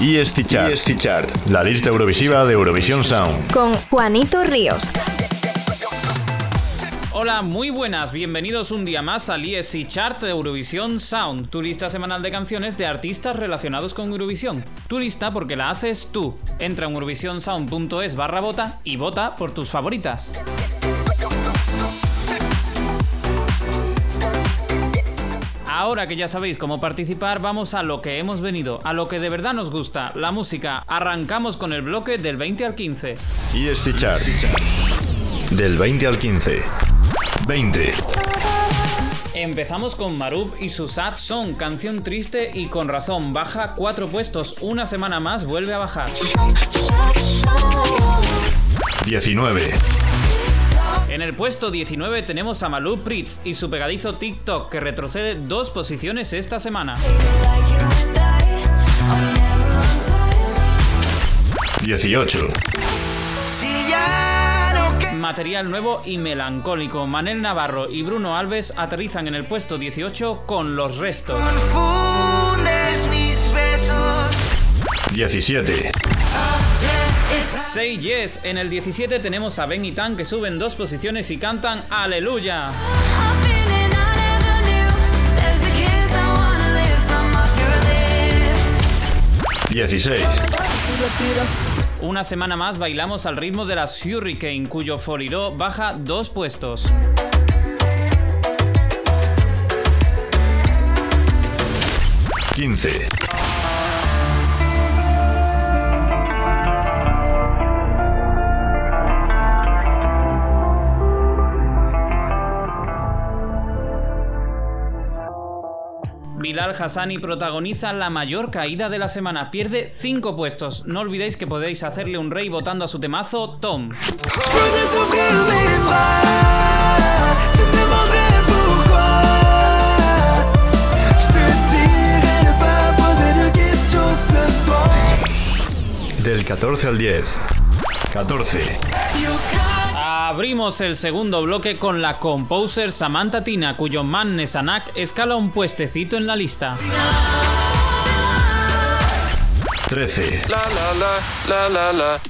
Y Chart, la lista eurovisiva de Eurovisión Sound. Con Juanito Ríos. Hola, muy buenas, bienvenidos un día más al ESC Chart de Eurovisión Sound, tu lista semanal de canciones de artistas relacionados con Eurovisión. Tu lista porque la haces tú. Entra en eurovisionsound.es barra vota y vota por tus favoritas. Ahora que ya sabéis cómo participar, vamos a lo que hemos venido, a lo que de verdad nos gusta, la música. Arrancamos con el bloque del 20 al 15. ESC Chart. Del 20 al 15. 20. Empezamos con Marub y su Sad Song, canción triste y con razón, baja cuatro puestos, una semana más vuelve a bajar. 19. En el puesto 19 tenemos a Malou Pritz y su pegadizo TikTok que retrocede dos posiciones esta semana. 18 material nuevo y melancólico. Manel Navarro y Bruno Alves aterrizan en el puesto 18 con los restos. 17. Say Yes. En el 17 tenemos a Ben y Tan que suben dos posiciones y cantan Aleluya. 16. Una semana más bailamos al ritmo de las Hurricane, cuyo Foliró baja dos puestos. Quince. Bilal Hassani protagoniza la mayor caída de la semana. Pierde 5 puestos. No olvidéis que podéis hacerle un rey votando a su temazo Tom. Del 14 al 10. 14. Abrimos el segundo bloque con la composer Samantha Tina, cuyo man Nesanak escala un puestecito en la lista. 13.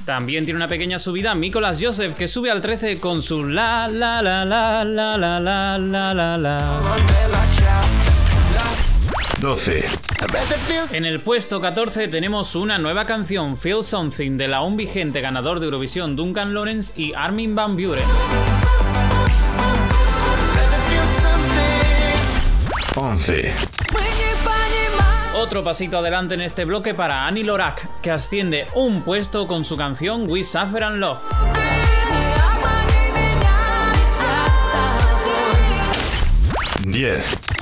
También tiene una pequeña subida Nicolas Joseph, que sube al 13 con su la la la la la la la la la la. 12. En el puesto 14 tenemos una nueva canción, Feel Something, de la aún vigente ganador de Eurovisión Duncan Lawrence y Armin Van Buren. 11. Otro pasito adelante en este bloque para Annie Lorak, que asciende un puesto con su canción We Suffer and Love. 10.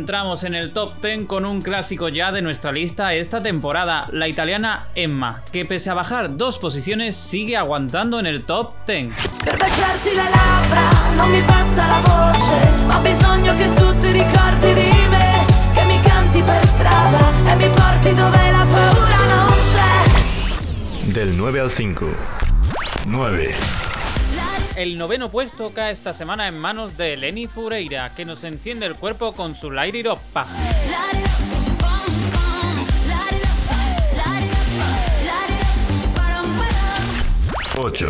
entramos en el top 10 con un clásico ya de nuestra lista esta temporada, la italiana Emma, que pese a bajar dos posiciones sigue aguantando en el top 10. Del 9 al 5. 9. El noveno puesto cae esta semana en manos de Lenny Fureira, que nos enciende el cuerpo con su Lairi Ropa. 8.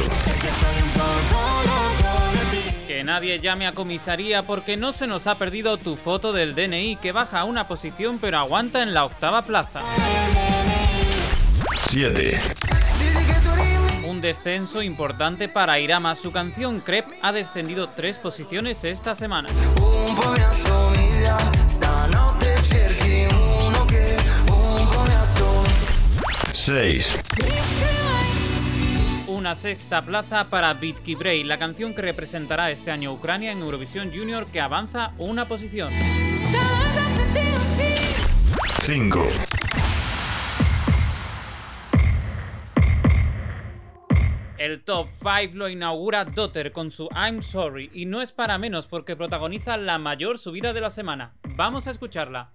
Que nadie llame a comisaría porque no se nos ha perdido tu foto del DNI que baja a una posición pero aguanta en la octava plaza. 7 descenso importante para Irama. Su canción Crep ha descendido tres posiciones esta semana. Seis. Una sexta plaza para Bitki Bray, la canción que representará este año Ucrania en Eurovisión Junior que avanza una posición. 5. El top 5 lo inaugura Dotter con su I'm Sorry y no es para menos porque protagoniza la mayor subida de la semana. Vamos a escucharla.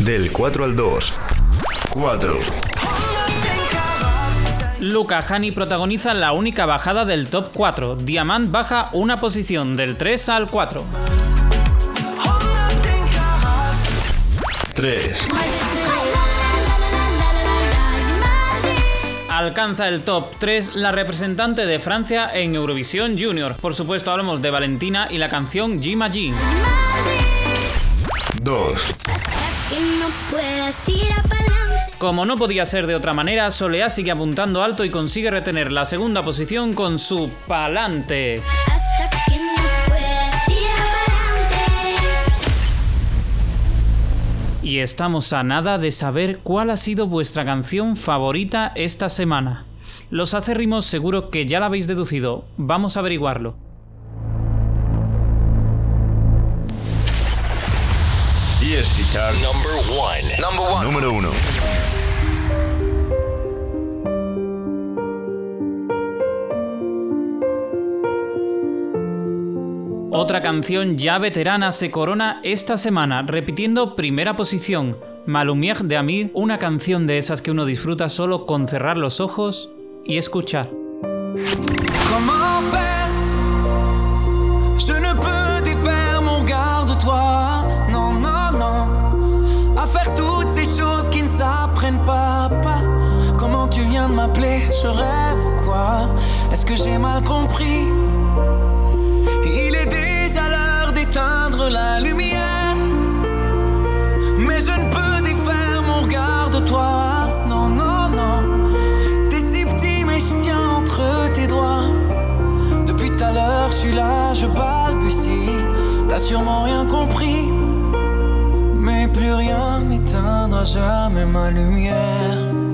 Del 4 al 2. 4. Luca Hani protagoniza la única bajada del top 4. Diamant baja una posición del 3 al 4. 3. Alcanza el top 3 la representante de Francia en Eurovisión Junior. Por supuesto hablamos de Valentina y la canción J'imagine. 2. Como no podía ser de otra manera, Soleá sigue apuntando alto y consigue retener la segunda posición con su Palante. Y estamos a nada de saber cuál ha sido vuestra canción favorita esta semana. Los acérrimos seguro que ya la habéis deducido. Vamos a averiguarlo. Chart Number one. Number one. número 1. Otra canción ya veterana se corona esta semana, repitiendo primera posición. Malumière de Amir, una canción de esas que uno disfruta solo con cerrar los ojos y escuchar. Je ne peux défaire mon regard toi. Non, non, non. À faire toutes ces choses qui ne s'apprennent pas, pas. Comment tu viens de m'appeler Je rêve ou quoi Est-ce que j'ai mal compris Il est déjà l'heure d'éteindre la lumière. Mais je ne peux défaire mon regard de toi. Non, non, non. T'es si petit, mais je tiens entre tes doigts. Depuis tout à l'heure, je suis là, je balbutie. T'as sûrement rien compris. Mais plus rien n'éteindra jamais ma lumière.